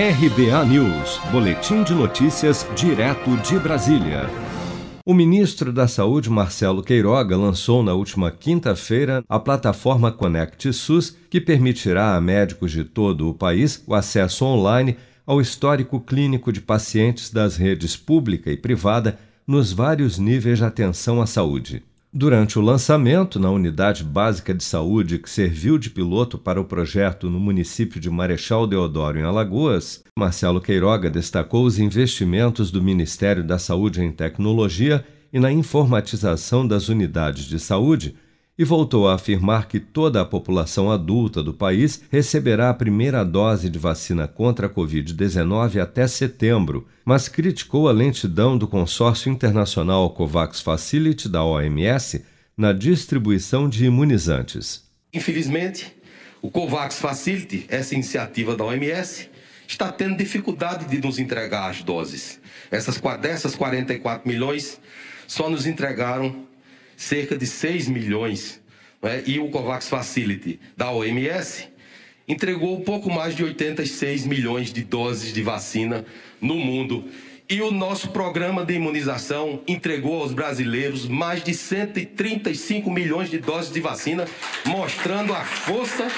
RBA News, Boletim de Notícias, direto de Brasília. O ministro da Saúde, Marcelo Queiroga, lançou na última quinta-feira a plataforma Conect SUS, que permitirá a médicos de todo o país o acesso online ao histórico clínico de pacientes das redes pública e privada nos vários níveis de atenção à saúde. Durante o lançamento na Unidade Básica de Saúde, que serviu de piloto para o projeto no município de Marechal Deodoro, em Alagoas, Marcelo Queiroga destacou os investimentos do Ministério da Saúde em tecnologia e na informatização das unidades de saúde e voltou a afirmar que toda a população adulta do país receberá a primeira dose de vacina contra a Covid-19 até setembro, mas criticou a lentidão do consórcio internacional COVAX Facility da OMS na distribuição de imunizantes. Infelizmente, o COVAX Facility, essa iniciativa da OMS, está tendo dificuldade de nos entregar as doses. Essas, dessas 44 milhões, só nos entregaram cerca de 6 milhões, né? e o COVAX Facility da OMS entregou pouco mais de 86 milhões de doses de vacina no mundo. E o nosso programa de imunização entregou aos brasileiros mais de 135 milhões de doses de vacina, mostrando a força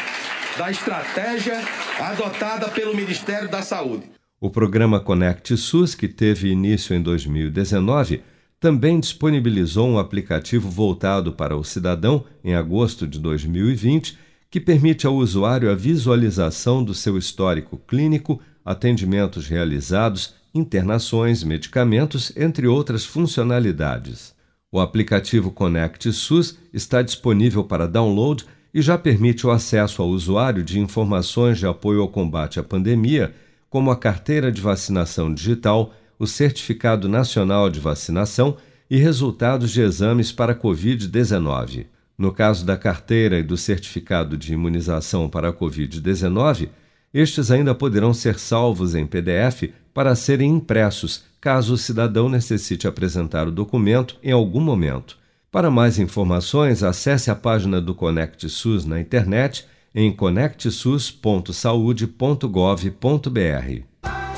da estratégia adotada pelo Ministério da Saúde. O programa Conect SUS, que teve início em 2019, também disponibilizou um aplicativo voltado para o cidadão em agosto de 2020, que permite ao usuário a visualização do seu histórico clínico, atendimentos realizados, internações, medicamentos, entre outras funcionalidades. O aplicativo Conect SUS está disponível para download e já permite o acesso ao usuário de informações de apoio ao combate à pandemia, como a carteira de vacinação digital, o Certificado Nacional de Vacinação e resultados de exames para Covid-19. No caso da carteira e do certificado de imunização para a Covid-19, estes ainda poderão ser salvos em PDF para serem impressos, caso o cidadão necessite apresentar o documento em algum momento. Para mais informações, acesse a página do Conect SUS na internet em conectsus.saude.gov.br.